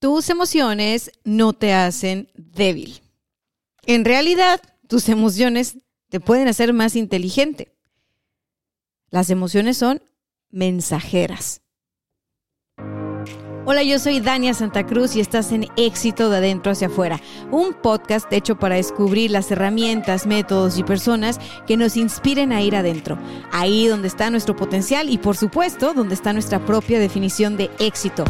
Tus emociones no te hacen débil. En realidad, tus emociones te pueden hacer más inteligente. Las emociones son mensajeras. Hola, yo soy Dania Santa Cruz y estás en Éxito de Adentro hacia afuera, un podcast hecho para descubrir las herramientas, métodos y personas que nos inspiren a ir adentro, ahí donde está nuestro potencial y por supuesto donde está nuestra propia definición de éxito.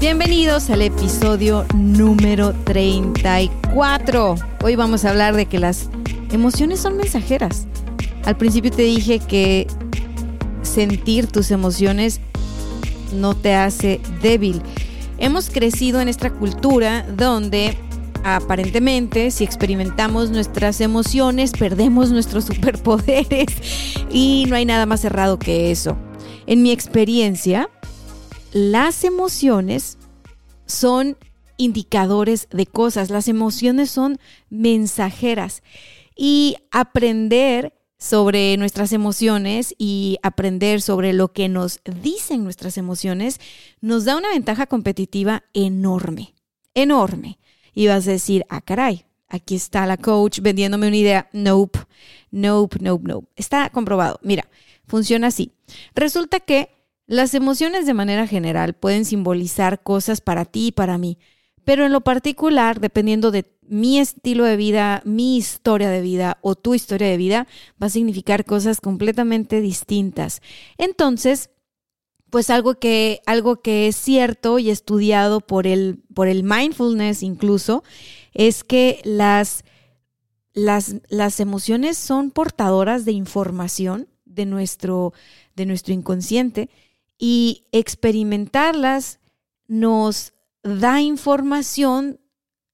Bienvenidos al episodio número 34. Hoy vamos a hablar de que las emociones son mensajeras. Al principio te dije que sentir tus emociones no te hace débil. Hemos crecido en esta cultura donde aparentemente si experimentamos nuestras emociones perdemos nuestros superpoderes y no hay nada más cerrado que eso. En mi experiencia, las emociones son indicadores de cosas, las emociones son mensajeras y aprender sobre nuestras emociones y aprender sobre lo que nos dicen nuestras emociones nos da una ventaja competitiva enorme, enorme. Y vas a decir, ah, caray, aquí está la coach vendiéndome una idea. Nope, nope, nope, nope. Está comprobado. Mira, funciona así. Resulta que las emociones de manera general pueden simbolizar cosas para ti y para mí, pero en lo particular, dependiendo de mi estilo de vida, mi historia de vida o tu historia de vida, va a significar cosas completamente distintas. Entonces, pues algo que, algo que es cierto y estudiado por el, por el mindfulness incluso, es que las, las, las emociones son portadoras de información de nuestro, de nuestro inconsciente y experimentarlas nos da información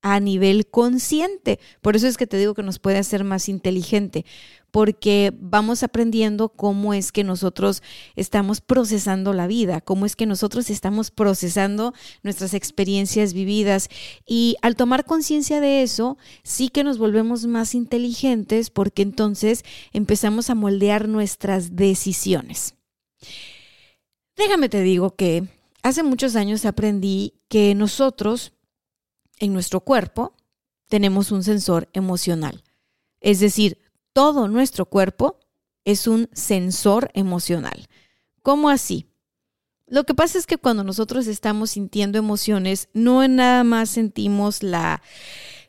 a nivel consciente. Por eso es que te digo que nos puede hacer más inteligente, porque vamos aprendiendo cómo es que nosotros estamos procesando la vida, cómo es que nosotros estamos procesando nuestras experiencias vividas. Y al tomar conciencia de eso, sí que nos volvemos más inteligentes porque entonces empezamos a moldear nuestras decisiones. Déjame te digo que hace muchos años aprendí que nosotros, en nuestro cuerpo, tenemos un sensor emocional. Es decir, todo nuestro cuerpo es un sensor emocional. ¿Cómo así? Lo que pasa es que cuando nosotros estamos sintiendo emociones, no nada más sentimos la,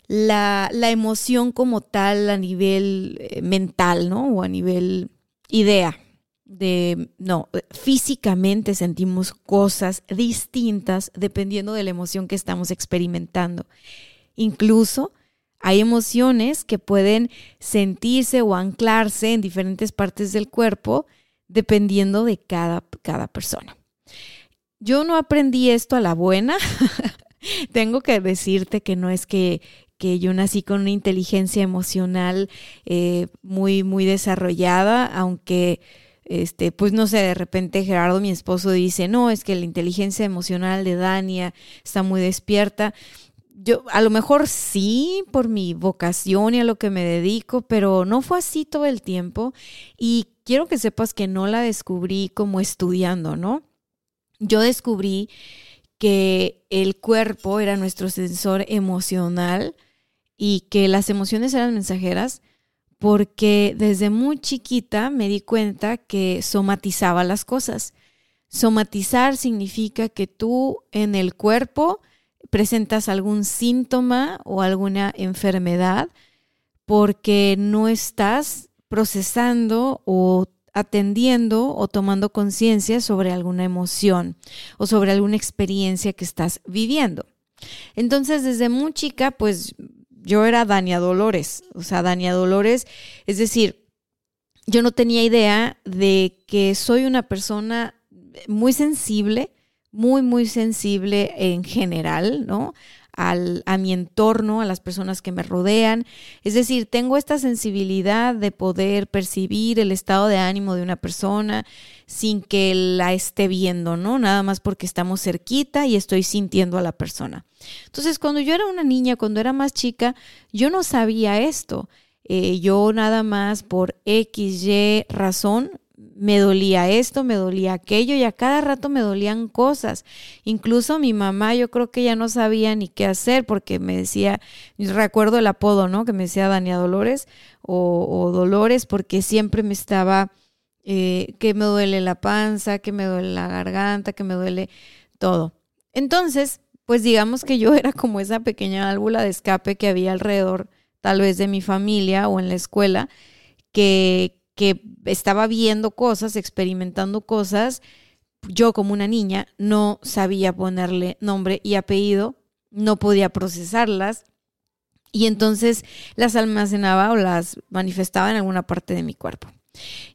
la, la emoción como tal a nivel eh, mental, ¿no? O a nivel idea de, no, físicamente sentimos cosas distintas dependiendo de la emoción que estamos experimentando. Incluso hay emociones que pueden sentirse o anclarse en diferentes partes del cuerpo dependiendo de cada, cada persona. Yo no aprendí esto a la buena. Tengo que decirte que no es que, que yo nací con una inteligencia emocional eh, muy, muy desarrollada, aunque este, pues no sé, de repente Gerardo, mi esposo, dice, no, es que la inteligencia emocional de Dania está muy despierta. Yo, a lo mejor sí, por mi vocación y a lo que me dedico, pero no fue así todo el tiempo. Y quiero que sepas que no la descubrí como estudiando, ¿no? Yo descubrí que el cuerpo era nuestro sensor emocional y que las emociones eran mensajeras porque desde muy chiquita me di cuenta que somatizaba las cosas. Somatizar significa que tú en el cuerpo presentas algún síntoma o alguna enfermedad porque no estás procesando o atendiendo o tomando conciencia sobre alguna emoción o sobre alguna experiencia que estás viviendo. Entonces, desde muy chica, pues yo era Dania Dolores, o sea, Dania Dolores, es decir, yo no tenía idea de que soy una persona muy sensible, muy, muy sensible en general, ¿no? Al, a mi entorno, a las personas que me rodean. Es decir, tengo esta sensibilidad de poder percibir el estado de ánimo de una persona sin que la esté viendo, ¿no? Nada más porque estamos cerquita y estoy sintiendo a la persona. Entonces, cuando yo era una niña, cuando era más chica, yo no sabía esto. Eh, yo nada más por X, Y razón me dolía esto, me dolía aquello y a cada rato me dolían cosas. Incluso mi mamá yo creo que ya no sabía ni qué hacer porque me decía, recuerdo el apodo, ¿no? Que me decía Dania Dolores o, Dolores porque siempre me estaba, eh, que me duele la panza, que me duele la garganta, que me duele todo. Entonces, pues digamos que yo era como esa pequeña válvula de escape que había alrededor tal vez de mi familia o en la escuela que, que estaba viendo cosas, experimentando cosas, yo como una niña no sabía ponerle nombre y apellido, no podía procesarlas y entonces las almacenaba o las manifestaba en alguna parte de mi cuerpo.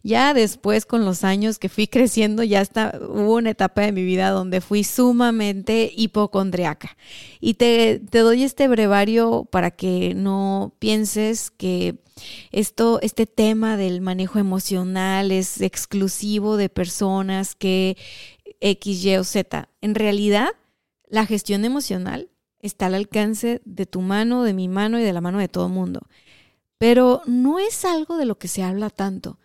Ya después, con los años que fui creciendo, ya está, hubo una etapa de mi vida donde fui sumamente hipocondriaca. Y te, te doy este brevario para que no pienses que esto, este tema del manejo emocional es exclusivo de personas que X, Y o Z. En realidad, la gestión emocional está al alcance de tu mano, de mi mano y de la mano de todo el mundo. Pero no es algo de lo que se habla tanto.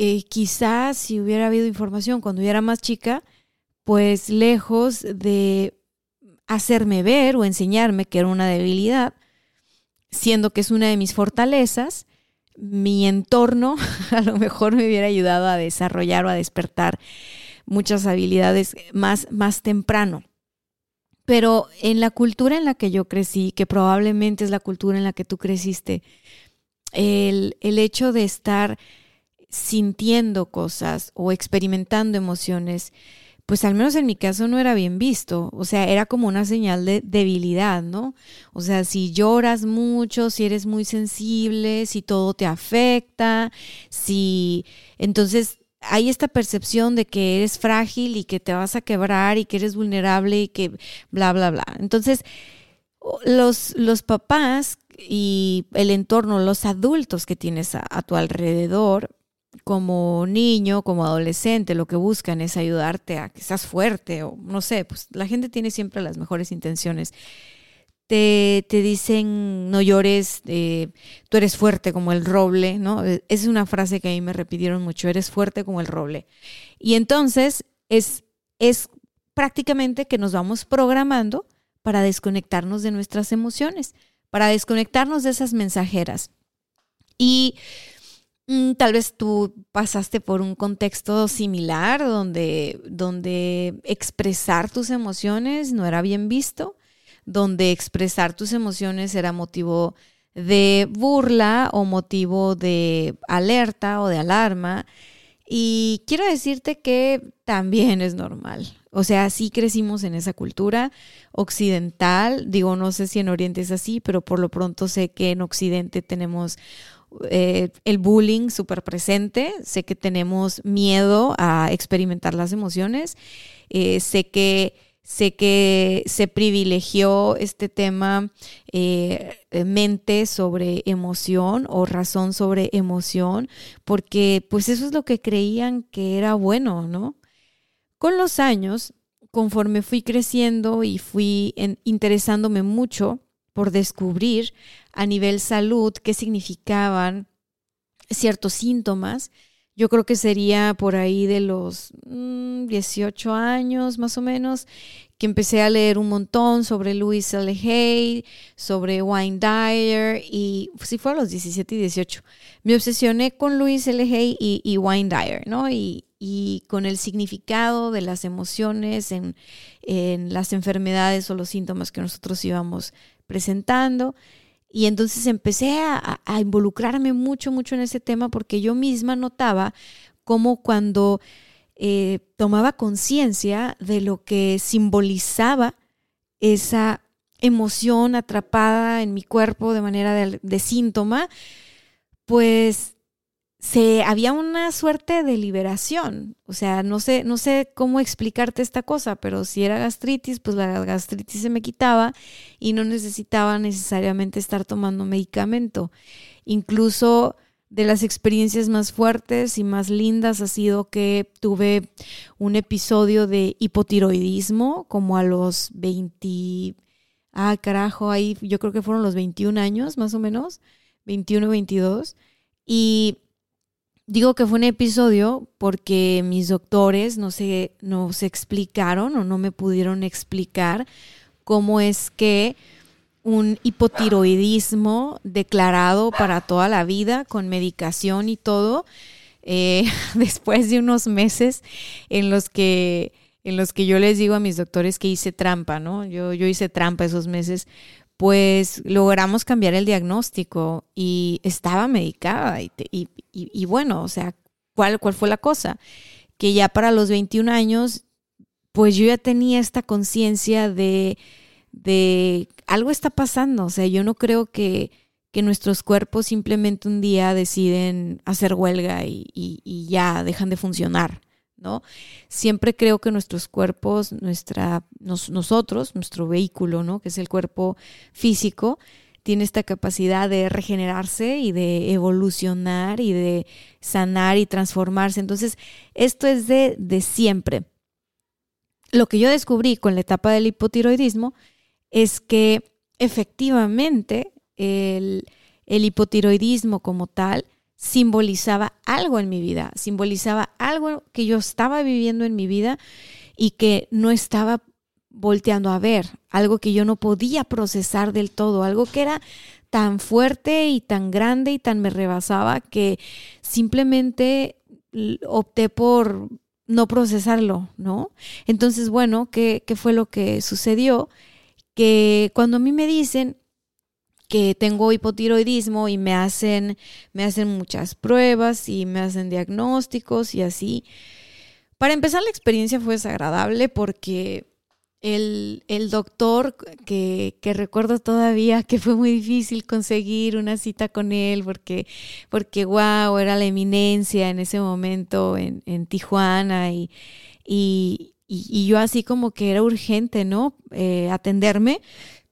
Eh, quizás si hubiera habido información cuando yo era más chica, pues lejos de hacerme ver o enseñarme que era una debilidad, siendo que es una de mis fortalezas, mi entorno a lo mejor me hubiera ayudado a desarrollar o a despertar muchas habilidades más, más temprano. Pero en la cultura en la que yo crecí, que probablemente es la cultura en la que tú creciste, el, el hecho de estar sintiendo cosas o experimentando emociones, pues al menos en mi caso no era bien visto, o sea, era como una señal de debilidad, ¿no? O sea, si lloras mucho, si eres muy sensible, si todo te afecta, si entonces hay esta percepción de que eres frágil y que te vas a quebrar y que eres vulnerable y que bla, bla, bla. Entonces, los, los papás y el entorno, los adultos que tienes a, a tu alrededor, como niño, como adolescente, lo que buscan es ayudarte a que seas fuerte o no sé, pues la gente tiene siempre las mejores intenciones. Te, te dicen, no llores, eh, tú eres fuerte como el roble, ¿no? E, es una frase que a mí me repitieron mucho, eres fuerte como el roble. Y entonces es, es prácticamente que nos vamos programando para desconectarnos de nuestras emociones, para desconectarnos de esas mensajeras. Y tal vez tú pasaste por un contexto similar donde, donde expresar tus emociones no era bien visto, donde expresar tus emociones era motivo de burla o motivo de alerta o de alarma. Y quiero decirte que también es normal. O sea, sí crecimos en esa cultura occidental. Digo, no sé si en Oriente es así, pero por lo pronto sé que en Occidente tenemos eh, el bullying súper presente, sé que tenemos miedo a experimentar las emociones, eh, sé que sé que se privilegió este tema eh, mente sobre emoción o razón sobre emoción, porque pues eso es lo que creían que era bueno, ¿no? Con los años, conforme fui creciendo y fui interesándome mucho por descubrir a nivel salud qué significaban ciertos síntomas. Yo creo que sería por ahí de los 18 mm, años más o menos que empecé a leer un montón sobre Louis L. Hay, sobre Wayne Dyer y si fue a los 17 y 18. Me obsesioné con Louis L. Hay y, y Wayne Dyer, ¿no? Y, y, con el significado de las emociones en, en las enfermedades o los síntomas que nosotros íbamos presentando. Y entonces empecé a, involucrarme mucho, mucho en ese tema porque yo misma notaba cómo cuando eh, tomaba conciencia de lo que simbolizaba esa emoción atrapada en mi cuerpo de manera de, síntoma, pues se había una suerte de liberación. O sea, no sé, no sé cómo explicarte esta cosa, pero si era gastritis, pues la gastritis se me quitaba y no necesitaba necesariamente estar tomando medicamento. Incluso de las experiencias más fuertes y más lindas ha sido que tuve un episodio de hipotiroidismo como a los 20, ah carajo, ahí yo creo que fueron los 21 años más o menos, 21, 22. Y digo que fue un episodio porque mis doctores no se, no se explicaron o no me pudieron explicar cómo es que un hipotiroidismo declarado para toda la vida con medicación y todo, eh, después de unos meses en los que en los que yo les digo a mis doctores que hice trampa, ¿no? Yo, yo hice trampa esos meses, pues logramos cambiar el diagnóstico y estaba medicada. Y, y, y, bueno, o sea, ¿cuál, ¿cuál fue la cosa? Que ya para los 21 años, pues yo ya tenía esta conciencia de de algo está pasando. O sea, yo no creo que, que nuestros cuerpos simplemente un día deciden hacer huelga y, y, ya dejan de funcionar, ¿no? Siempre creo que nuestros cuerpos, nuestra, nosotros, nuestro vehículo, ¿no? Que es el cuerpo físico, tiene esta capacidad de regenerarse y de evolucionar y de sanar y transformarse. Entonces, esto es de, de siempre. Lo que yo descubrí con la etapa del hipotiroidismo es que efectivamente el, hipotiroidismo como tal simbolizaba algo en mi vida, simbolizaba algo que yo estaba viviendo en mi vida y que no estaba volteando a ver, algo que yo no podía procesar del todo, algo que era tan fuerte y tan grande y tan me rebasaba que simplemente opté por no procesarlo, ¿no? Entonces, bueno, ¿qué, qué fue lo que sucedió? que cuando a mí me dicen que tengo hipotiroidismo y me hacen, me hacen muchas pruebas y me hacen diagnósticos y así. Para empezar, la experiencia fue desagradable porque el, doctor que, que, recuerdo todavía que fue muy difícil conseguir una cita con él porque, porque wow, era la eminencia en ese momento en, en Tijuana y, y, y, yo así como que era urgente, ¿no? Eh, atenderme,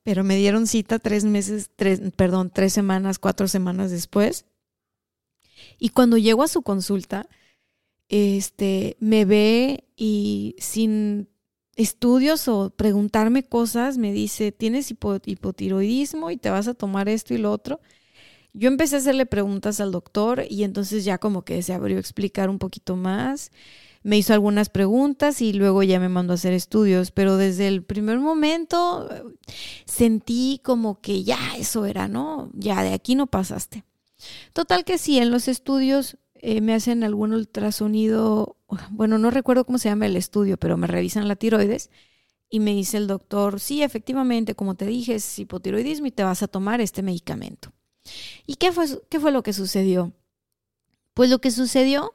pero me dieron cita tres meses, tres, perdón, tres semanas, cuatro semanas después. Y cuando llego a su consulta, este, me ve y sin estudios o preguntarme cosas, me dice, tienes hipotiroidismo y te vas a tomar esto y lo otro. Yo empecé a hacerle preguntas al doctor y entonces ya como que se abrió a explicar un poquito más me hizo algunas preguntas y luego ya me mandó a hacer estudios, pero desde el primer momento eh, sentí como que ya eso era, ¿no? Ya de aquí no pasaste. Total que sí, en los estudios eh, me hacen algún ultrasonido, bueno, no recuerdo cómo se llama el estudio, pero me revisan la tiroides y me dice el doctor, sí, efectivamente, como te dije, es hipotiroidismo y te vas a tomar este medicamento. ¿Y qué fue, qué fue lo que sucedió? Pues lo que sucedió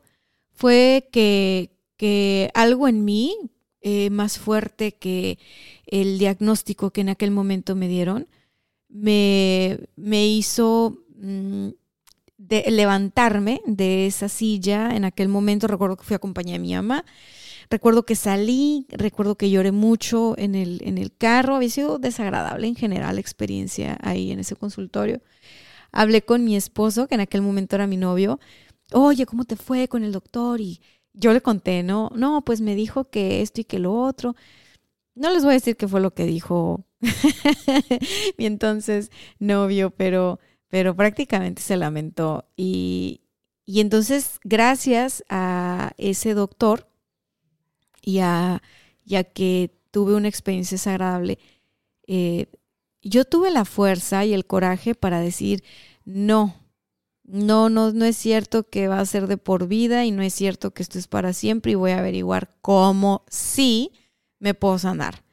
fue que que algo en mí, eh, más fuerte que el diagnóstico que en aquel momento me dieron, me, me hizo mm, de levantarme de esa silla. En aquel momento recuerdo que fui acompañada de mi mamá. Recuerdo que salí, recuerdo que lloré mucho en el, en el carro. Había sido desagradable en general la experiencia ahí en ese consultorio. Hablé con mi esposo, que en aquel momento era mi novio. Oye, ¿cómo te fue con el doctor? Y yo le conté, no, no, pues me dijo que esto y que lo otro. No les voy a decir qué fue lo que dijo mi entonces novio, pero, pero prácticamente se lamentó. Y, y entonces, gracias a ese doctor y a, que tuve una experiencia desagradable, eh, yo tuve la fuerza y el coraje para decir, no, no, no, no es cierto que va a ser de por vida y no es cierto que esto es para siempre y voy a averiguar cómo sí me puedo sanar.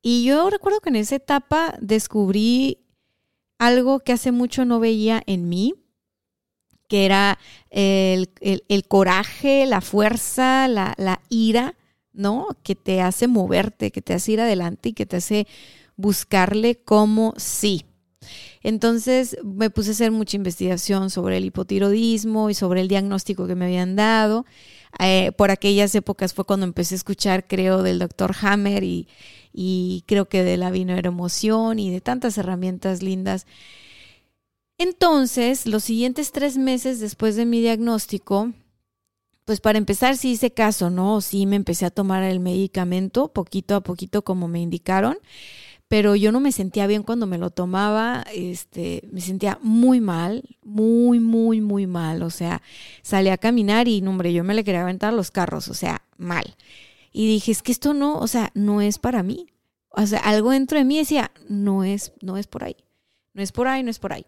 Y yo recuerdo que en esa etapa descubrí algo que hace mucho no veía en mí, que era el, coraje, la fuerza, la, la, ira, ¿no? Que te hace moverte, que te hace ir adelante y que te hace buscarle como sí. Entonces me puse a hacer mucha investigación sobre el hipotiroidismo y sobre el diagnóstico que me habían dado. Eh, por aquellas épocas fue cuando empecé a escuchar, creo, del doctor Hammer y, y creo que de la emoción y de tantas herramientas lindas. Entonces, los siguientes tres meses después de mi diagnóstico, pues para empezar sí hice caso, ¿no? Sí me empecé a tomar el medicamento poquito a poquito como me indicaron, pero yo no me sentía bien cuando me lo tomaba, este, me sentía muy mal, muy, muy, muy mal, o sea, salí a caminar y, hombre, yo me le quería aventar los carros, o sea, mal. Y dije, es que esto no, o sea, no es para mí. O sea, algo dentro de mí decía, no es, no es por ahí, no es por ahí, no es por ahí.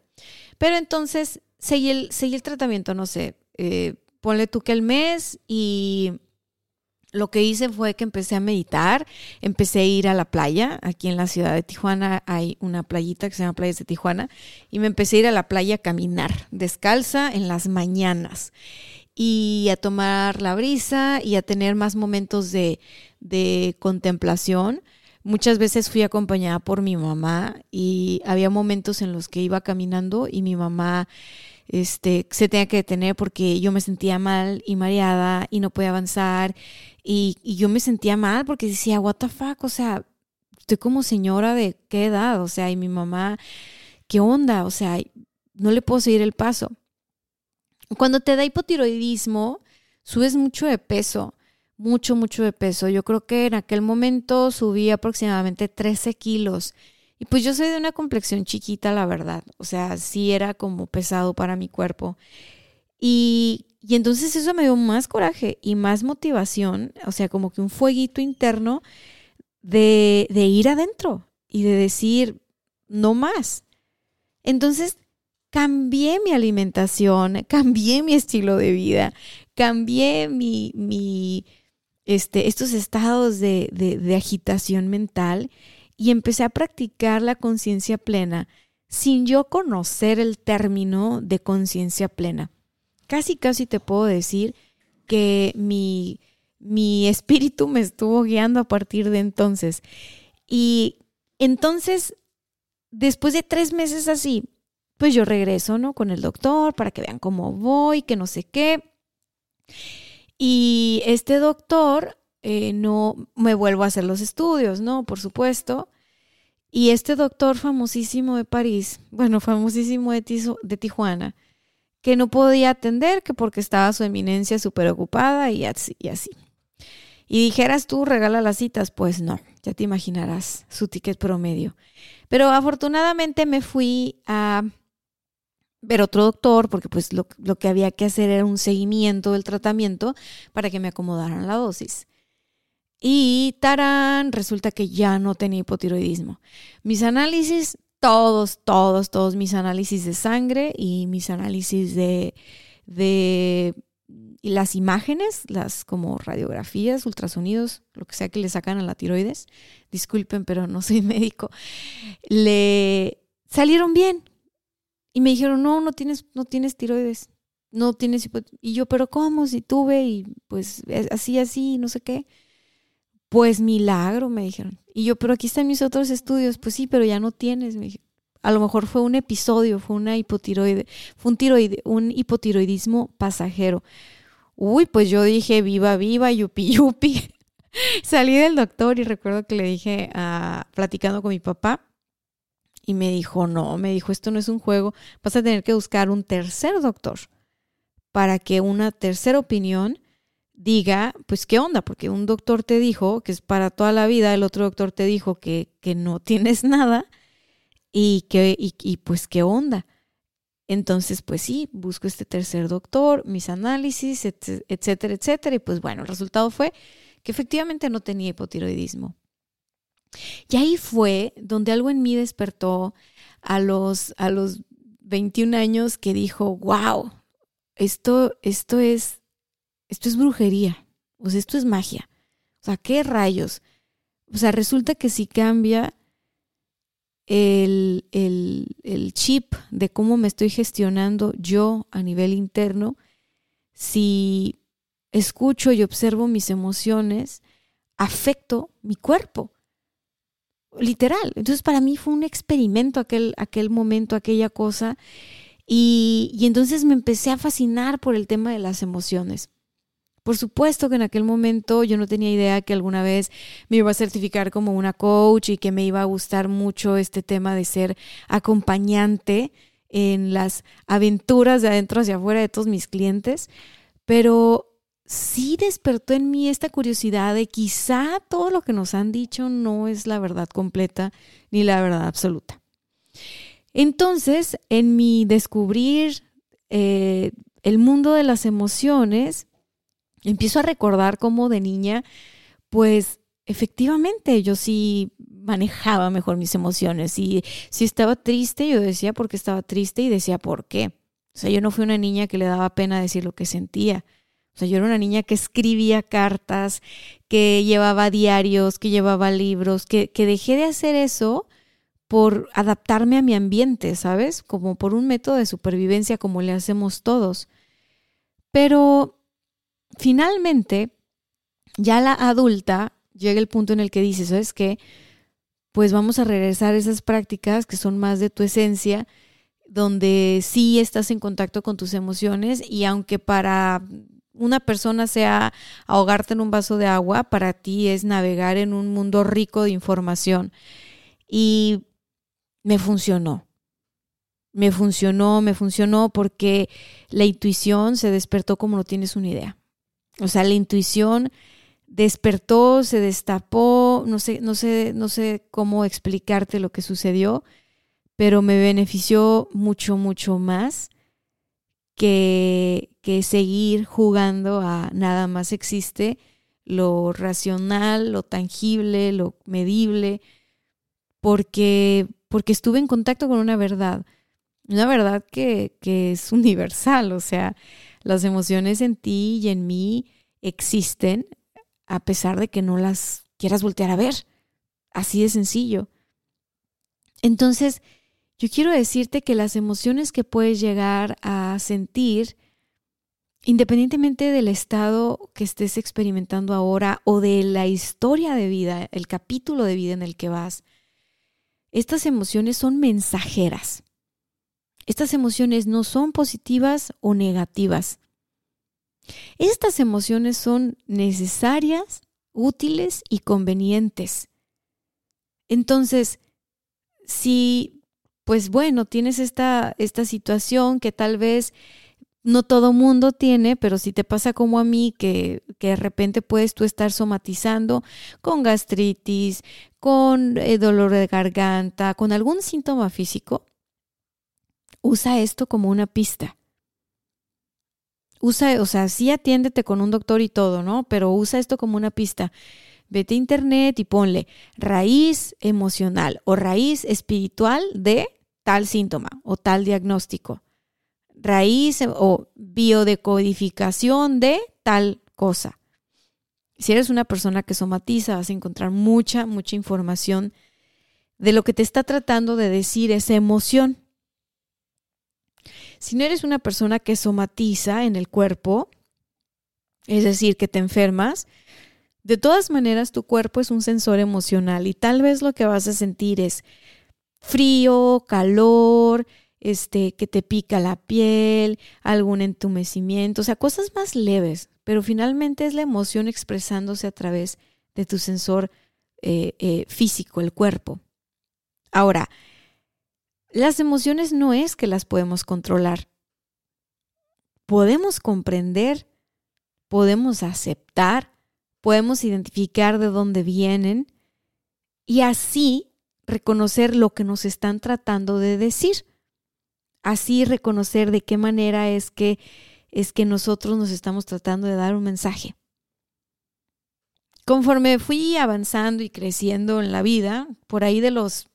Pero entonces seguí el, seguí el tratamiento, no sé, eh, ponle tú que el mes y lo que hice fue que empecé a meditar, empecé a ir a la playa, aquí en la ciudad de Tijuana hay una playita que se llama Playas de Tijuana, y me empecé a ir a la playa a caminar descalza en las mañanas y a tomar la brisa y a tener más momentos de, de contemplación. Muchas veces fui acompañada por mi mamá y había momentos en los que iba caminando y mi mamá este, se tenía que detener porque yo me sentía mal y mareada y no podía avanzar y, yo me sentía mal porque decía, what the fuck, o sea, estoy como señora de qué edad, o sea, y mi mamá, ¿qué onda? O sea, no le puedo seguir el paso. Cuando te da hipotiroidismo, subes mucho de peso, mucho, mucho de peso. Yo creo que en aquel momento subí aproximadamente 13 kilos y pues yo soy de una complexión chiquita, la verdad. O sea, sí era como pesado para mi cuerpo. Y, y entonces eso me dio más coraje y más motivación, o sea, como que un fueguito interno de, de ir adentro y de decir, no más. Entonces cambié mi alimentación, cambié mi estilo de vida, cambié mi, mi este, estos estados de, de, agitación mental y empecé a practicar la conciencia plena sin yo conocer el término de conciencia plena. Casi, casi te puedo decir que mi, mi espíritu me estuvo guiando a partir de entonces. Y entonces, después de tres meses así, pues yo regreso, ¿no? Con el doctor para que vean cómo voy, que no sé qué. Y este doctor eh, no me vuelvo a hacer los estudios, ¿no? Por supuesto. Y este doctor famosísimo de París, bueno, famosísimo de, Tijuana, que no podía atender, que porque estaba su eminencia súper ocupada y así, y así. Y dijeras tú, regala las citas, pues no, ya te imaginarás su ticket promedio. Pero afortunadamente me fui a ver otro doctor, porque pues lo, lo que había que hacer era un seguimiento del tratamiento para que me acomodaran la dosis. Y tarán, resulta que ya no tenía hipotiroidismo. Mis análisis, todos, todos, todos mis análisis de sangre y mis análisis de, de las imágenes, las como radiografías, ultrasonidos, lo que sea que le sacan a la tiroides, disculpen, pero no soy médico, le salieron bien. Y me dijeron, no, no tienes, no tienes tiroides, no tienes Y yo, pero ¿cómo? Si tuve y pues así, así, no sé qué. Pues milagro, me dijeron. Y yo, pero aquí están mis otros estudios. Pues sí, pero ya no tienes. A lo mejor fue un episodio, fue una hipotiroide, fue un, tiroide, un hipotiroidismo pasajero. Uy, pues yo dije, viva, viva, yupi, yupi. Salí del doctor y recuerdo que le dije, ah, platicando con mi papá, y me dijo, no, me dijo, esto no es un juego, vas a tener que buscar un tercer doctor para que una tercera opinión diga, pues, ¿qué onda? Porque un doctor te dijo que es para toda la vida, el otro doctor te dijo que, que no tienes nada y que, y, pues, ¿qué onda? Entonces, pues sí, busco este tercer doctor, mis análisis, etcétera, etcétera. Y pues bueno, el resultado fue que efectivamente no tenía hipotiroidismo. Y ahí fue donde algo en mí despertó a los, a los 21 años que dijo, wow, esto, esto es esto es brujería, o sea, esto es magia. O sea, ¿qué rayos? O sea, resulta que si cambia el, el, el, chip de cómo me estoy gestionando yo a nivel interno, si escucho y observo mis emociones, afecto mi cuerpo. Literal. Entonces para mí fue un experimento aquel, aquel momento, aquella cosa. Y, y entonces me empecé a fascinar por el tema de las emociones. Por supuesto que en aquel momento yo no tenía idea que alguna vez me iba a certificar como una coach y que me iba a gustar mucho este tema de ser acompañante en las aventuras de adentro hacia afuera de todos mis clientes, pero sí despertó en mí esta curiosidad de quizá todo lo que nos han dicho no es la verdad completa ni la verdad absoluta. Entonces, en mi descubrir eh, el mundo de las emociones, empiezo a recordar cómo de niña, pues efectivamente yo sí manejaba mejor mis emociones y si estaba triste, yo decía por qué estaba triste y decía por qué. O sea, yo no fui una niña que le daba pena decir lo que sentía. O sea, yo era una niña que escribía cartas, que llevaba diarios, que llevaba libros, que, que dejé de hacer eso por adaptarme a mi ambiente, ¿sabes? Como por un método de supervivencia como le hacemos todos. Pero finalmente, ya la adulta llega el punto en el que dice, ¿sabes qué? Pues vamos a regresar a esas prácticas que son más de tu esencia, donde sí estás en contacto con tus emociones y aunque para una persona sea ahogarte en un vaso de agua, para ti es navegar en un mundo rico de información. Y me funcionó. Me funcionó, me funcionó porque la intuición se despertó como no tienes una idea. O sea, la intuición despertó, se destapó, no sé, no sé, no sé cómo explicarte lo que sucedió, pero me benefició mucho, mucho más que, que seguir jugando a nada más existe lo racional, lo tangible, lo medible, porque, porque estuve en contacto con una verdad, una verdad que, que es universal, o sea, las emociones en ti y en mí existen a pesar de que no las quieras voltear a ver. Así de sencillo. Entonces, yo quiero decirte que las emociones que puedes llegar a sentir, independientemente del estado que estés experimentando ahora o de la historia de vida, el capítulo de vida en el que vas, estas emociones son mensajeras. Estas emociones no son positivas o negativas. Estas emociones son necesarias, útiles y convenientes. Entonces, si, pues bueno, tienes esta, esta situación que tal vez no todo mundo tiene, pero si te pasa como a mí, que, que de repente puedes tú estar somatizando con gastritis, con eh, dolor de garganta, con algún síntoma físico, usa esto como una pista usa, o sea, sí atiéndete con un doctor y todo, ¿no? Pero usa esto como una pista. Vete a internet y ponle raíz emocional o raíz espiritual de tal síntoma o tal diagnóstico. Raíz o biodecodificación de tal cosa. Si eres una persona que somatiza, vas a encontrar mucha, mucha información de lo que te está tratando de decir esa emoción. Si no eres una persona que somatiza en el cuerpo, es decir, que te enfermas, de todas maneras tu cuerpo es un sensor emocional y tal vez lo que vas a sentir es frío, calor, este, que te pica la piel, algún entumecimiento, o sea, cosas más leves, pero finalmente es la emoción expresándose a través de tu sensor eh, eh, físico, el cuerpo. Ahora, las emociones no es que las podemos controlar. Podemos comprender, podemos aceptar, podemos identificar de dónde vienen y así reconocer lo que nos están tratando de decir. Así reconocer de qué manera es que es que nosotros nos estamos tratando de dar un mensaje. Conforme fui avanzando y creciendo en la vida, por ahí de los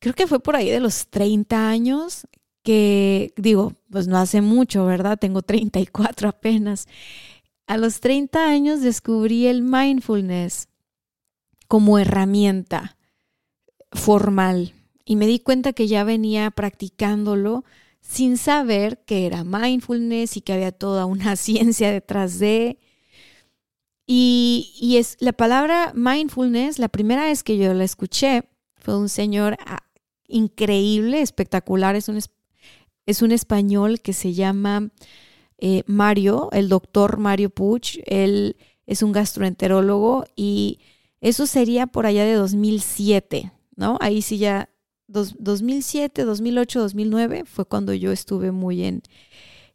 creo que fue por ahí de los 30 años que digo, pues no hace mucho, ¿verdad? Tengo 34 apenas. A los 30 años descubrí el mindfulness como herramienta formal y me di cuenta que ya venía practicándolo sin saber que era mindfulness y que había toda una ciencia detrás de. Y, es la palabra mindfulness, la primera vez que yo la escuché, fue un señor ah, increíble, espectacular, es un, es un español que se llama eh, Mario, el doctor Mario Puch, él es un gastroenterólogo y eso sería por allá de 2007, ¿no? Ahí sí ya, 2007, 2008, 2009 fue cuando yo estuve muy en,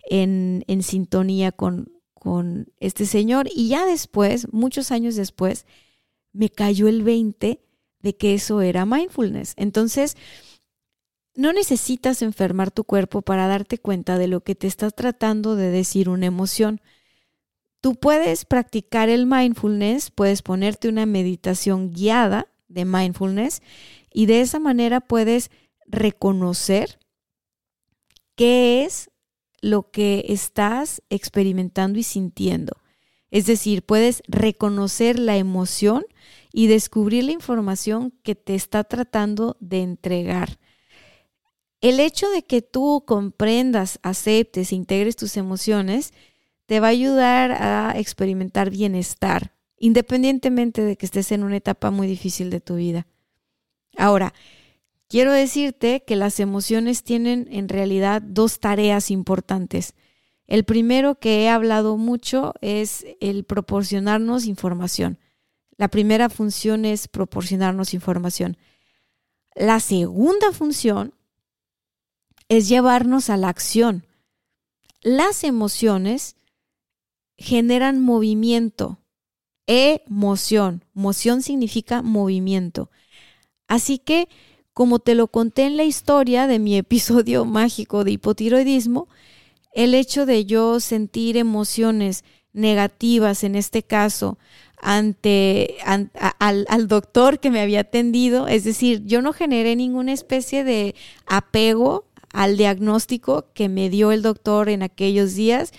en, en sintonía con, con este señor y ya después, muchos años después, me cayó el 20 de que eso era mindfulness. Entonces, no necesitas enfermar tu cuerpo para darte cuenta de lo que te está tratando de decir una emoción. Tú puedes practicar el mindfulness, puedes ponerte una meditación guiada de mindfulness y de esa manera puedes reconocer qué es lo que estás experimentando y sintiendo. Es decir, puedes reconocer la emoción y descubrir la información que te está tratando de entregar. El hecho de que tú comprendas, aceptes, e integres tus emociones, te va a ayudar a experimentar bienestar, independientemente de que estés en una etapa muy difícil de tu vida. Ahora, quiero decirte que las emociones tienen en realidad dos tareas importantes. El primero que he hablado mucho es el proporcionarnos información. La primera función es proporcionarnos información. La segunda función es llevarnos a la acción. Las emociones generan movimiento, emoción. Moción significa movimiento. Así que, como te lo conté en la historia de mi episodio mágico de hipotiroidismo, el hecho de yo sentir emociones negativas, en este caso, ante, al, al, doctor que me había atendido, es decir, yo no generé ninguna especie de apego al diagnóstico que me dio el doctor en aquellos días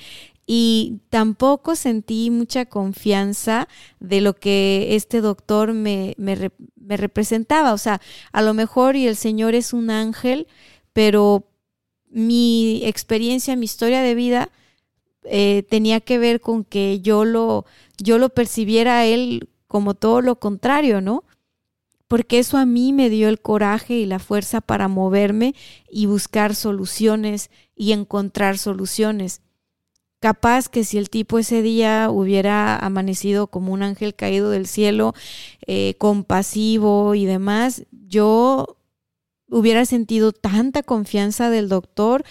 y tampoco sentí mucha confianza de lo que este doctor me, me, representaba. O sea, a lo mejor y el Señor es un ángel, pero mi experiencia, mi historia de vida eh, tenía que ver con que yo lo, yo lo percibiera a él como todo lo contrario, ¿no? porque eso a mí me dio el coraje y la fuerza para moverme y buscar soluciones y encontrar soluciones. Capaz que si el tipo ese día hubiera amanecido como un ángel caído del cielo, eh, compasivo y demás, yo hubiera sentido tanta confianza del doctor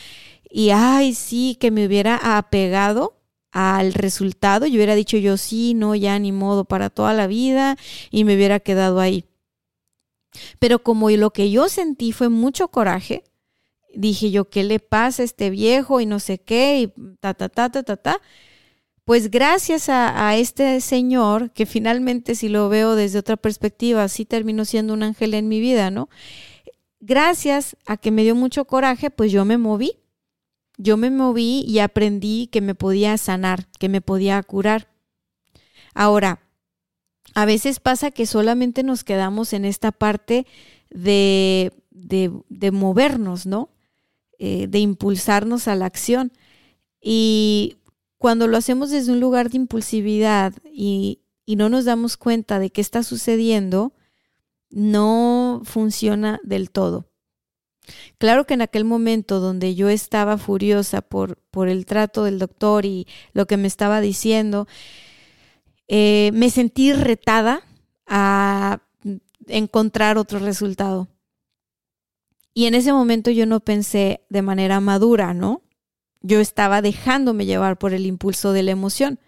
y, ay, sí, que me hubiera apegado al resultado, yo hubiera dicho yo sí, no, ya ni modo para toda la vida y me hubiera quedado ahí. Pero como lo que yo sentí fue mucho coraje, dije yo, ¿qué le pasa a este viejo? Y no sé qué, y ta, ta, ta, ta, ta, ta. Pues gracias a, este señor, que finalmente si lo veo desde otra perspectiva, sí terminó siendo un ángel en mi vida, ¿no? Gracias a que me dio mucho coraje, pues yo me moví. Yo me moví y aprendí que me podía sanar, que me podía curar. Ahora, a veces pasa que solamente nos quedamos en esta parte de, de, movernos, ¿no? Eh, de impulsarnos a la acción. Y cuando lo hacemos desde un lugar de impulsividad y, y no nos damos cuenta de qué está sucediendo, no funciona del todo. Claro que en aquel momento donde yo estaba furiosa por, por el trato del doctor y lo que me estaba diciendo, eh, me sentí retada a encontrar otro resultado. Y en ese momento yo no pensé de manera madura, ¿no? Yo estaba dejándome llevar por el impulso de la emoción.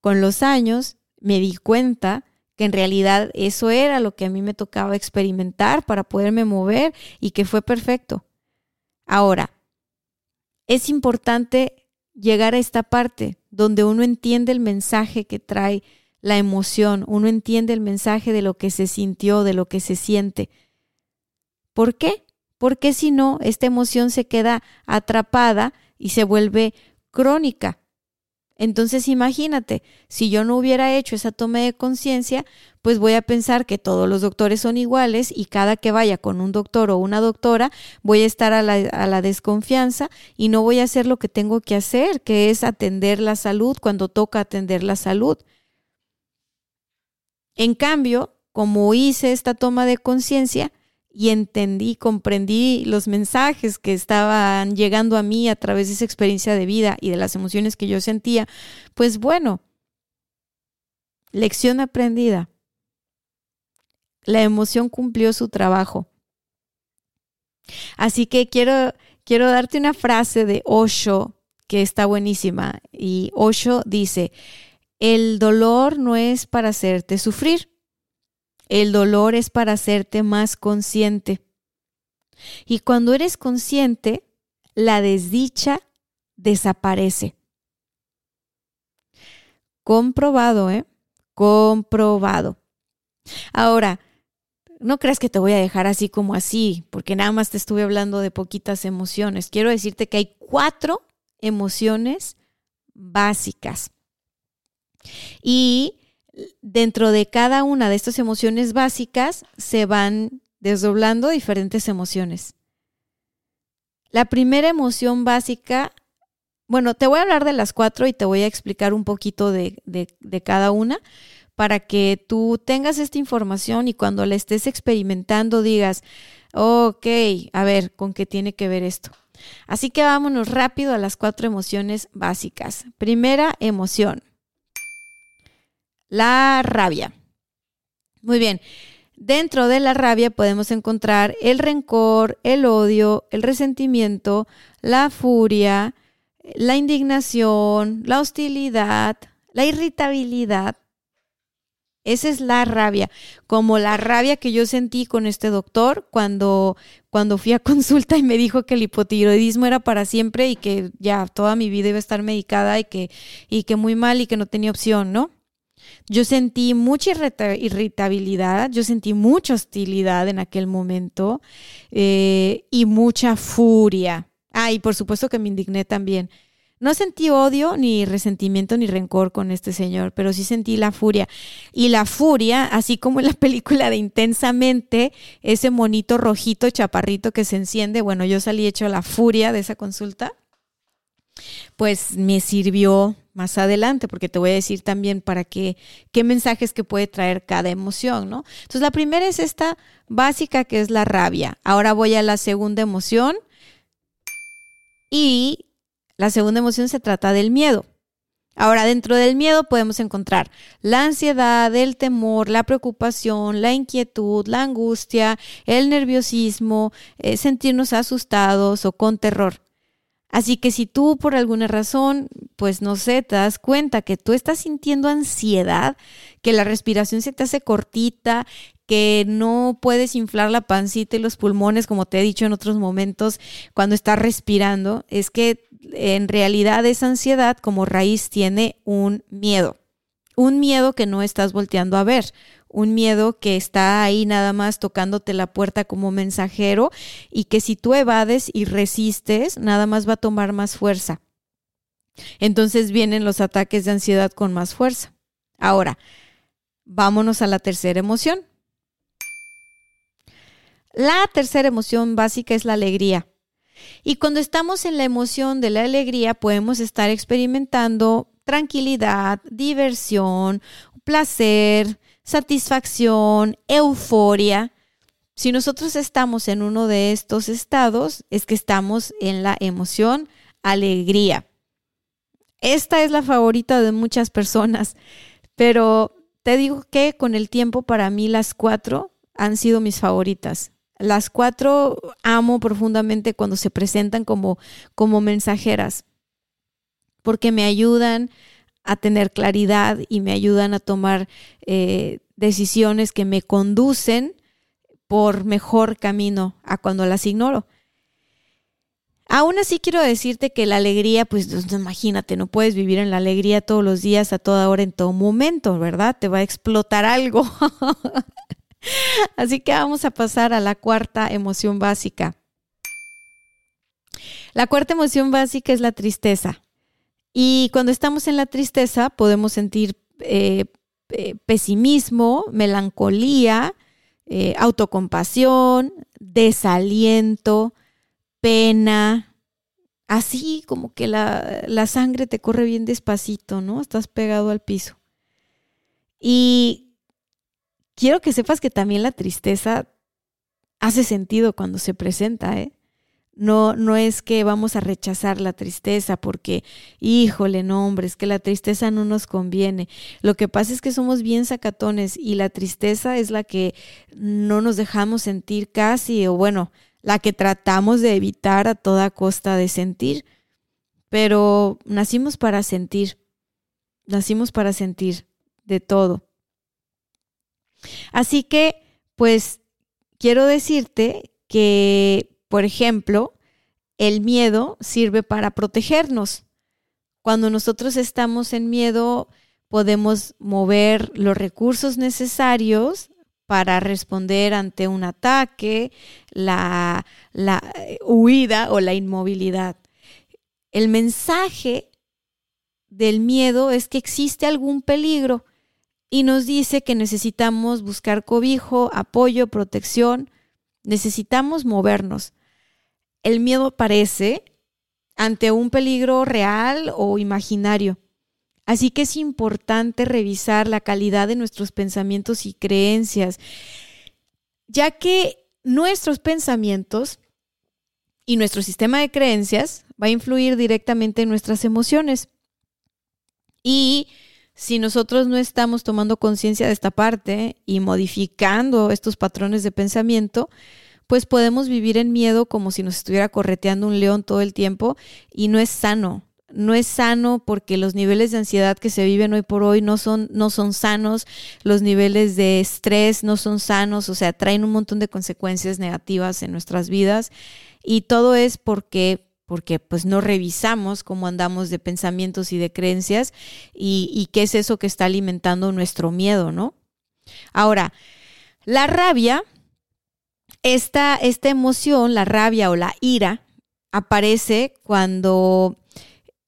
Con los años me di cuenta que en realidad eso era lo que a mí me tocaba experimentar para poderme mover y que fue perfecto. Ahora, es importante llegar a esta parte donde uno entiende el mensaje que trae la emoción, uno entiende el mensaje de lo que se sintió, de lo que se siente. ¿Por qué? Porque si no, esta emoción se queda atrapada y se vuelve crónica. Entonces imagínate, si yo no hubiera hecho esa toma de conciencia, pues voy a pensar que todos los doctores son iguales y cada que vaya con un doctor o una doctora voy a estar a la, a la desconfianza y no voy a hacer lo que tengo que hacer, que es atender la salud cuando toca atender la salud. En cambio, como hice esta toma de conciencia y entendí, comprendí los mensajes que estaban llegando a mí a través de esa experiencia de vida y de las emociones que yo sentía, pues bueno, lección aprendida. La emoción cumplió su trabajo. Así que quiero, quiero darte una frase de Osho que está buenísima. Y Osho dice, el dolor no es para hacerte sufrir, el dolor es para hacerte más consciente. Y cuando eres consciente, la desdicha desaparece. Comprobado, ¿eh? Comprobado. Ahora, no creas que te voy a dejar así como así, porque nada más te estuve hablando de poquitas emociones. Quiero decirte que hay cuatro emociones básicas. Y dentro de cada una de estas emociones básicas se van desdoblando diferentes emociones. La primera emoción básica, bueno, te voy a hablar de las cuatro y te voy a explicar un poquito de, de cada una para que tú tengas esta información y cuando la estés experimentando digas, ok, a ver, ¿con qué tiene que ver esto? Así que vámonos rápido a las cuatro emociones básicas. Primera emoción, la rabia. Muy bien, dentro de la rabia podemos encontrar el rencor, el odio, el resentimiento, la furia, la indignación, la hostilidad, la irritabilidad, esa es la rabia, como la rabia que yo sentí con este doctor cuando, cuando fui a consulta y me dijo que el hipotiroidismo era para siempre y que ya toda mi vida iba a estar medicada y que, y que muy mal y que no tenía opción, ¿no? Yo sentí mucha irritabilidad, yo sentí mucha hostilidad en aquel momento eh, y mucha furia. Ah, y por supuesto que me indigné también. No sentí odio, ni resentimiento, ni rencor con este señor, pero sí sentí la furia. Y la furia, así como en la película de Intensamente, ese monito rojito, chaparrito que se enciende, bueno, yo salí hecho la furia de esa consulta, pues me sirvió más adelante, porque te voy a decir también para qué, qué mensajes que puede traer cada emoción, ¿no? Entonces, la primera es esta básica que es la rabia. Ahora voy a la segunda emoción. Y la segunda emoción se trata del miedo. Ahora, dentro del miedo podemos encontrar la ansiedad, el temor, la preocupación, la inquietud, la angustia, el nerviosismo, eh, sentirnos asustados o con terror. Así que si tú por alguna razón, pues no sé, te das cuenta que tú estás sintiendo ansiedad, que la respiración se te hace cortita, que no puedes inflar la pancita y los pulmones, como te he dicho en otros momentos, cuando estás respirando, es que en realidad esa ansiedad como raíz tiene un miedo, un miedo que no estás volteando a ver, un miedo que está ahí nada más tocándote la puerta como mensajero y que si tú evades y resistes, nada más va a tomar más fuerza. Entonces vienen los ataques de ansiedad con más fuerza. Ahora, vámonos a la tercera emoción. La tercera emoción básica es la alegría. Y cuando estamos en la emoción de la alegría, podemos estar experimentando tranquilidad, diversión, placer, satisfacción, euforia. Si nosotros estamos en uno de estos estados, es que estamos en la emoción alegría. Esta es la favorita de muchas personas, pero te digo que con el tiempo para mí las cuatro han sido mis favoritas. Las cuatro amo profundamente cuando se presentan como, como mensajeras, porque me ayudan a tener claridad y me ayudan a tomar eh, decisiones que me conducen por mejor camino a cuando las ignoro. Aún así quiero decirte que la alegría, pues imagínate, no puedes vivir en la alegría todos los días, a toda hora, en todo momento, ¿verdad? Te va a explotar algo. Así que vamos a pasar a la cuarta emoción básica. La cuarta emoción básica es la tristeza. Y cuando estamos en la tristeza podemos sentir eh, eh, pesimismo, melancolía, eh, autocompasión, desaliento, pena. Así como que la, la sangre te corre bien despacito, ¿no? Estás pegado al piso. Y quiero que sepas que también la tristeza hace sentido cuando se presenta, ¿eh? No, no es que vamos a rechazar la tristeza porque, híjole, no, hombre, es que la tristeza no nos conviene. Lo que pasa es que somos bien sacatones y la tristeza es la que no nos dejamos sentir casi, o bueno, la que tratamos de evitar a toda costa de sentir. Pero nacimos para sentir, nacimos para sentir de todo. Así que, pues, quiero decirte que por ejemplo, el miedo sirve para protegernos. Cuando nosotros estamos en miedo, podemos mover los recursos necesarios para responder ante un ataque, la, eh, huida o la inmovilidad. El mensaje del miedo es que existe algún peligro y nos dice que necesitamos buscar cobijo, apoyo, protección, necesitamos movernos el miedo aparece ante un peligro real o imaginario. Así que es importante revisar la calidad de nuestros pensamientos y creencias, ya que nuestros pensamientos y nuestro sistema de creencias va a influir directamente en nuestras emociones. Y si nosotros no estamos tomando conciencia de esta parte y modificando estos patrones de pensamiento, pues podemos vivir en miedo como si nos estuviera correteando un león todo el tiempo y no es sano. No es sano porque los niveles de ansiedad que se viven hoy por hoy no son, no son sanos, los niveles de estrés no son sanos, o sea, traen un montón de consecuencias negativas en nuestras vidas y todo es porque porque pues no revisamos cómo andamos de pensamientos y de creencias y, y qué es eso que está alimentando nuestro miedo, ¿no? Ahora, la rabia esta, esta emoción, la rabia o la ira, aparece cuando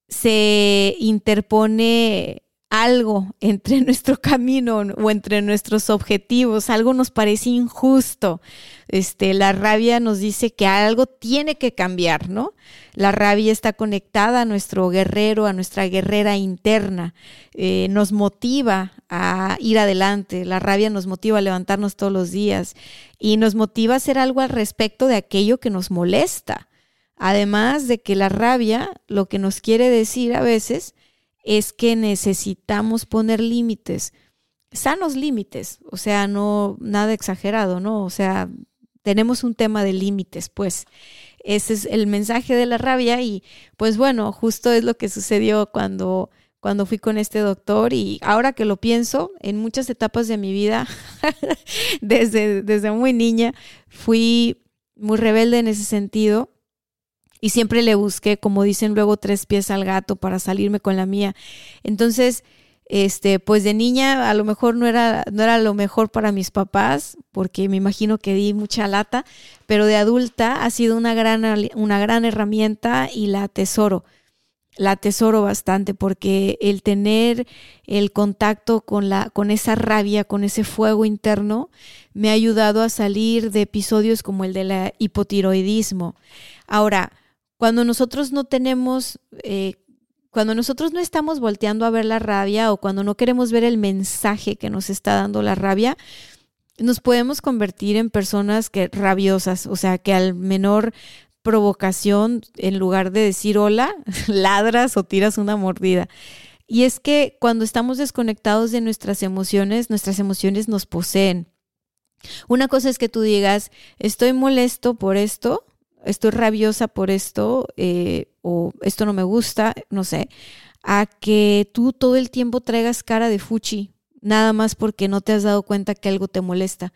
se interpone algo entre nuestro camino o entre nuestros objetivos, algo nos parece injusto. Este, la rabia nos dice que algo tiene que cambiar, ¿no? La rabia está conectada a nuestro guerrero, a nuestra guerrera interna, eh, nos motiva a ir adelante, la rabia nos motiva a levantarnos todos los días y nos motiva a hacer algo al respecto de aquello que nos molesta. Además de que la rabia lo que nos quiere decir a veces es que necesitamos poner límites, sanos límites, o sea, no nada exagerado, ¿no? O sea, tenemos un tema de límites, pues. Ese es el mensaje de la rabia y pues bueno, justo es lo que sucedió cuando cuando fui con este doctor y ahora que lo pienso, en muchas etapas de mi vida, desde, desde muy niña, fui muy rebelde en ese sentido y siempre le busqué, como dicen luego, tres pies al gato para salirme con la mía. Entonces, este, pues de niña a lo mejor no era, no era lo mejor para mis papás, porque me imagino que di mucha lata, pero de adulta ha sido una gran, una gran herramienta y la atesoro. La atesoro bastante porque el tener el contacto con, la, con esa rabia, con ese fuego interno, me ha ayudado a salir de episodios como el del hipotiroidismo. Ahora, cuando nosotros no tenemos, eh, cuando nosotros no estamos volteando a ver la rabia o cuando no queremos ver el mensaje que nos está dando la rabia, nos podemos convertir en personas que rabiosas, o sea, que al menor provocación, en lugar de decir hola, ladras o tiras una mordida. Y es que cuando estamos desconectados de nuestras emociones, nuestras emociones nos poseen. Una cosa es que tú digas, estoy molesto por esto, estoy rabiosa por esto eh, o esto no me gusta, no sé, a que tú todo el tiempo traigas cara de fuchi, nada más porque no te has dado cuenta que algo te molesta,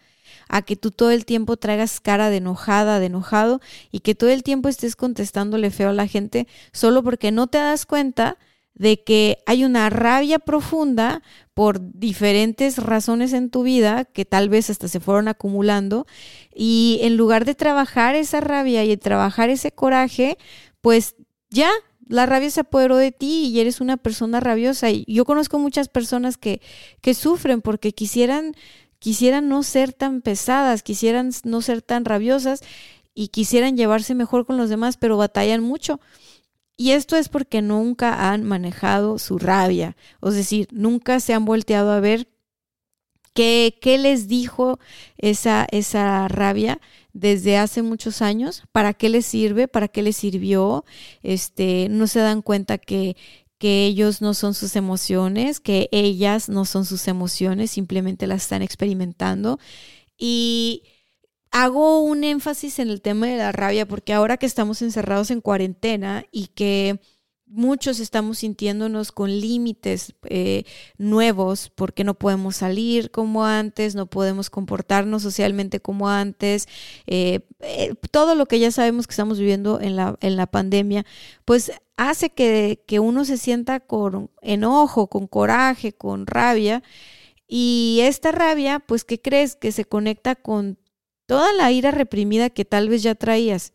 a que tú todo el tiempo traigas cara de enojada, de enojado y que todo el tiempo estés contestándole feo a la gente solo porque no te das cuenta de que hay una rabia profunda por diferentes razones en tu vida que tal vez hasta se fueron acumulando y en lugar de trabajar esa rabia y trabajar ese coraje, pues ya la rabia se apoderó de ti y eres una persona rabiosa. Y yo conozco muchas personas que, que sufren porque quisieran, quisieran no ser tan pesadas, quisieran no ser tan rabiosas y quisieran llevarse mejor con los demás, pero batallan mucho. Y esto es porque nunca han manejado su rabia, es decir, nunca se han volteado a ver ¿Qué, qué les dijo esa, esa rabia? desde hace muchos años, para qué les sirve, para qué les sirvió, este, no se dan cuenta que, que ellos no son sus emociones, que ellas no son sus emociones, simplemente las están experimentando. Y hago un énfasis en el tema de la rabia porque ahora que estamos encerrados en cuarentena y que muchos estamos sintiéndonos con límites eh, nuevos porque no podemos salir como antes, no podemos comportarnos socialmente como antes, eh, eh, todo lo que ya sabemos que estamos viviendo en la, en la pandemia, pues hace que, que uno se sienta con enojo, con coraje, con rabia. Y esta rabia, pues, ¿qué crees? Que se conecta con toda la ira reprimida que tal vez ya traías.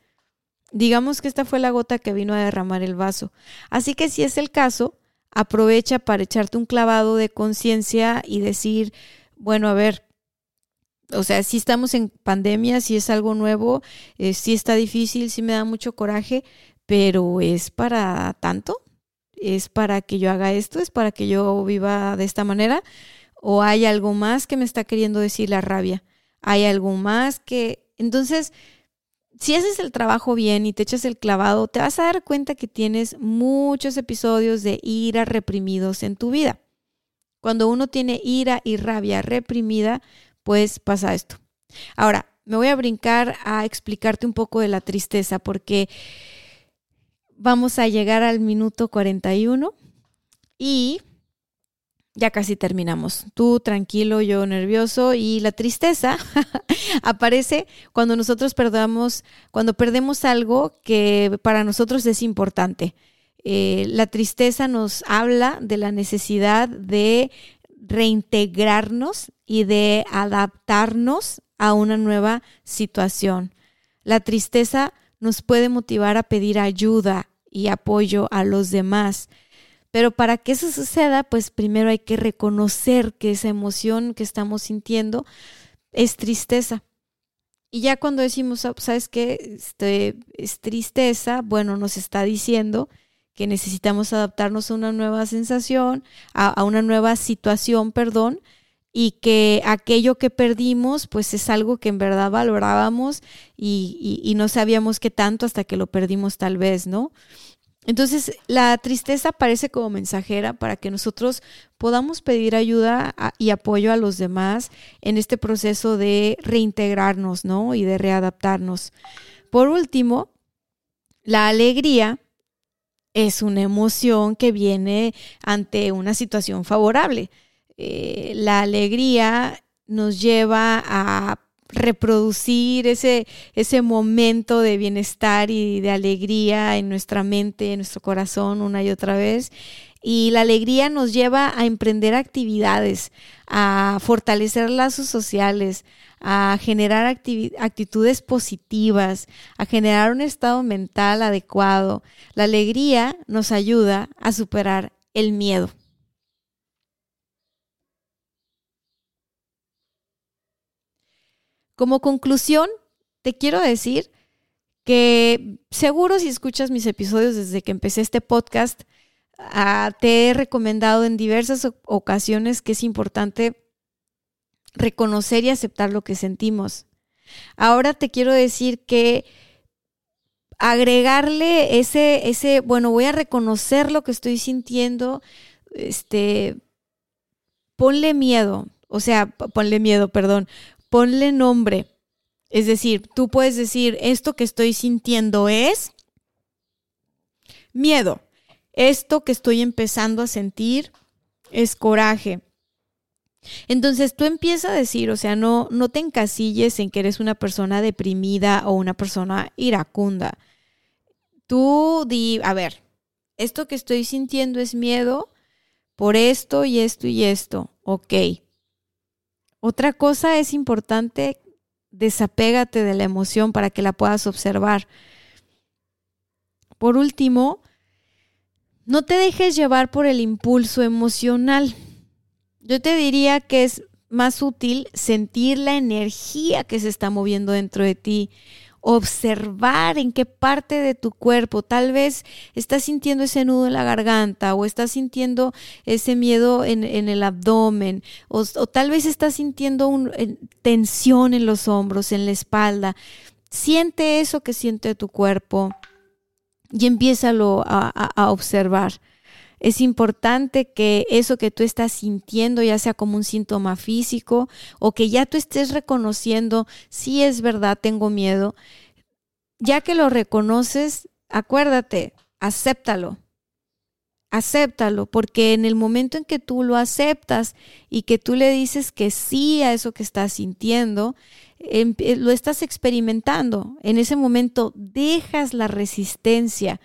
Digamos que esta fue la gota que vino a derramar el vaso. Así que si es el caso, aprovecha para echarte un clavado de conciencia y decir, bueno, a ver, o sea, si estamos en pandemia, si es algo nuevo, eh, si está difícil, si me da mucho coraje, pero ¿es para tanto? ¿Es para que yo haga esto? ¿Es para que yo viva de esta manera? ¿O hay algo más que me está queriendo decir la rabia? ¿Hay algo más que... Entonces, si haces el trabajo bien y te echas el clavado, te vas a dar cuenta que tienes muchos episodios de ira reprimidos en tu vida. Cuando uno tiene ira y rabia reprimida, pues pasa esto. Ahora, me voy a brincar a explicarte un poco de la tristeza porque vamos a llegar al minuto 41 y ya casi terminamos. Tú tranquilo, yo nervioso y la tristeza aparece cuando nosotros perdamos, cuando perdemos algo que para nosotros es importante. Eh, la tristeza nos habla de la necesidad de reintegrarnos y de adaptarnos a una nueva situación. La tristeza nos puede motivar a pedir ayuda y apoyo a los demás. Pero para que eso suceda, pues primero hay que reconocer que esa emoción que estamos sintiendo es tristeza. Y ya cuando decimos, ¿sabes qué? Este, es tristeza, bueno, nos está diciendo que necesitamos adaptarnos a una nueva sensación, a, una nueva situación, perdón, y que aquello que perdimos, pues es algo que en verdad valorábamos y, y no sabíamos qué tanto hasta que lo perdimos tal vez, ¿no? Entonces, la tristeza parece como mensajera para que nosotros podamos pedir ayuda y apoyo a los demás en este proceso de reintegrarnos, ¿no? Y de readaptarnos. Por último, la alegría es una emoción que viene ante una situación favorable. Eh, la alegría nos lleva a reproducir ese, ese momento de bienestar y de alegría en nuestra mente, en nuestro corazón una y otra vez. Y la alegría nos lleva a emprender actividades, a fortalecer lazos sociales, a generar actitudes positivas, a generar un estado mental adecuado. La alegría nos ayuda a superar el miedo. Como conclusión, te quiero decir que seguro si escuchas mis episodios desde que empecé este podcast, ah, te he recomendado en diversas ocasiones que es importante reconocer y aceptar lo que sentimos. Ahora te quiero decir que agregarle ese, ese, bueno, voy a reconocer lo que estoy sintiendo, este, ponle miedo, o sea, ponle miedo, perdón, ponle nombre. Es decir, tú puedes decir, esto que estoy sintiendo es miedo. Esto que estoy empezando a sentir es coraje. Entonces tú empiezas a decir, o sea, no, no te encasilles en que eres una persona deprimida o una persona iracunda. Tú di, a ver, esto que estoy sintiendo es miedo por esto y esto y esto. Ok, otra cosa es importante, desapégate de la emoción para que la puedas observar. Por último, no te dejes llevar por el impulso emocional. Yo te diría que es más útil sentir la energía que se está moviendo dentro de ti. Observar en qué parte de tu cuerpo tal vez estás sintiendo ese nudo en la garganta o estás sintiendo ese miedo en, el abdomen o, tal vez estás sintiendo un, tensión en los hombros, en la espalda. Siente eso que siente tu cuerpo y empiézalo a, a observar. Es importante que eso que tú estás sintiendo, ya sea como un síntoma físico o que ya tú estés reconociendo, si es verdad, tengo miedo, ya que lo reconoces, acuérdate, acéptalo. Acéptalo, porque en el momento en que tú lo aceptas y que tú le dices que sí a eso que estás sintiendo, em, eh, lo estás experimentando. En ese momento dejas la resistencia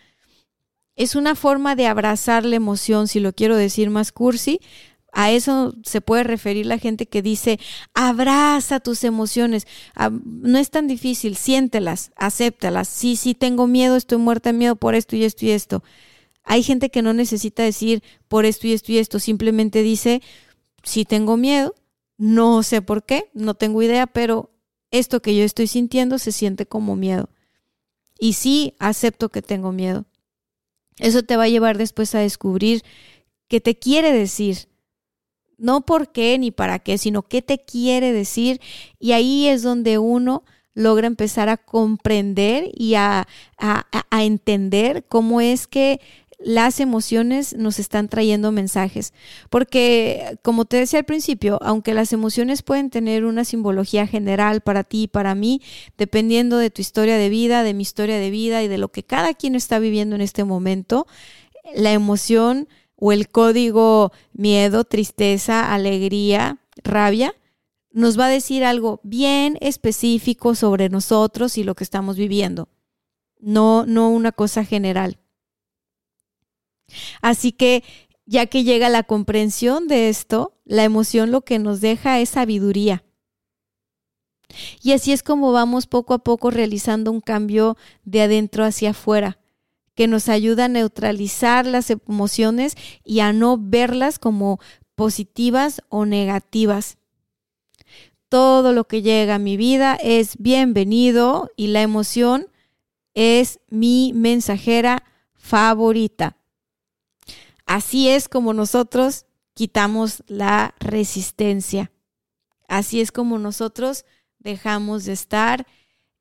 es una forma de abrazar la emoción, si lo quiero decir más cursi. A eso se puede referir la gente que dice, abraza tus emociones. Ah, no es tan difícil, siéntelas, acéptalas. Sí, sí, tengo miedo, estoy muerta de miedo por esto y esto y esto. Hay gente que no necesita decir por esto y esto y esto, simplemente dice, sí tengo miedo, no sé por qué, no tengo idea, pero esto que yo estoy sintiendo se siente como miedo. Y sí, acepto que tengo miedo. Eso te va a llevar después a descubrir qué te quiere decir. No por qué ni para qué, sino qué te quiere decir. Y ahí es donde uno logra empezar a comprender y a, a entender cómo es que las emociones nos están trayendo mensajes. Porque, como te decía al principio, aunque las emociones pueden tener una simbología general para ti y para mí, dependiendo de tu historia de vida, de mi historia de vida y de lo que cada quien está viviendo en este momento, la emoción o el código miedo, tristeza, alegría, rabia, nos va a decir algo bien específico sobre nosotros y lo que estamos viviendo. No, no una cosa general. Así que ya que llega la comprensión de esto, la emoción lo que nos deja es sabiduría. Y así es como vamos poco a poco realizando un cambio de adentro hacia afuera, que nos ayuda a neutralizar las emociones y a no verlas como positivas o negativas. Todo lo que llega a mi vida es bienvenido y la emoción es mi mensajera favorita. Así es como nosotros quitamos la resistencia. Así es como nosotros dejamos de estar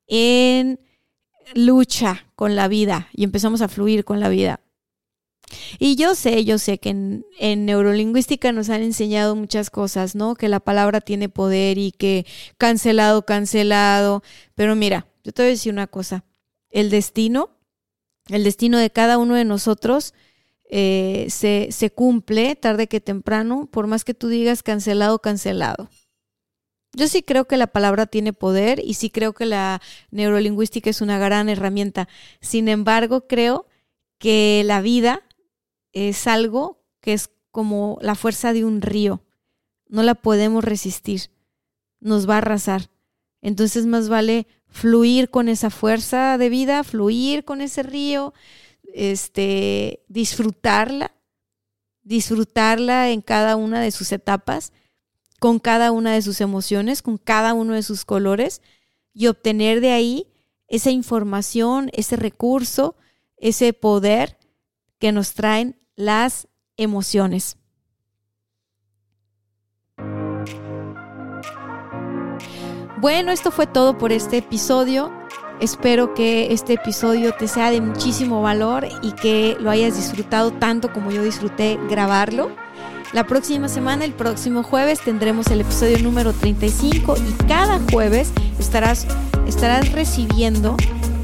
en lucha con la vida y empezamos a fluir con la vida. Y yo sé, yo sé que en, neurolingüística nos han enseñado muchas cosas, ¿no? Que la palabra tiene poder y que cancelado, cancelado. Pero mira, yo te voy a decir una cosa. El destino, el destino de cada uno de nosotros eh, se, se cumple tarde que temprano, por más que tú digas cancelado, cancelado. Yo sí creo que la palabra tiene poder y sí creo que la neurolingüística es una gran herramienta. Sin embargo, creo que la vida es algo que es como la fuerza de un río. No la podemos resistir. Nos va a arrasar. Entonces más vale fluir con esa fuerza de vida, fluir con ese río, este, disfrutarla, disfrutarla en cada una de sus etapas, con cada una de sus emociones, con cada uno de sus colores y obtener de ahí esa información, ese recurso, ese poder que nos traen las emociones. Bueno, esto fue todo por este episodio. Espero que este episodio te sea de muchísimo valor y que lo hayas disfrutado tanto como yo disfruté grabarlo. La próxima semana, el próximo jueves, tendremos el episodio número 35 y cada jueves estarás, estarás recibiendo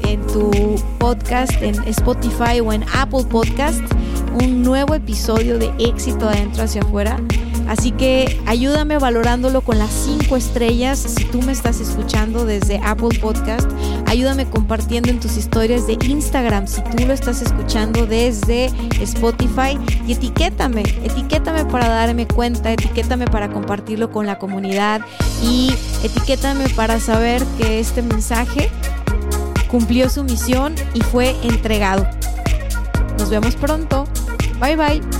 en tu podcast, en Spotify o en Apple Podcast, un nuevo episodio de éxito adentro hacia afuera Así que ayúdame valorándolo con las cinco estrellas si tú me estás escuchando desde Apple Podcast. Ayúdame compartiendo en tus historias de Instagram si tú lo estás escuchando desde Spotify. Y etiquétame, etiquétame para darme cuenta, etiquétame para compartirlo con la comunidad y etiquétame para saber que este mensaje cumplió su misión y fue entregado. Nos vemos pronto. Bye bye.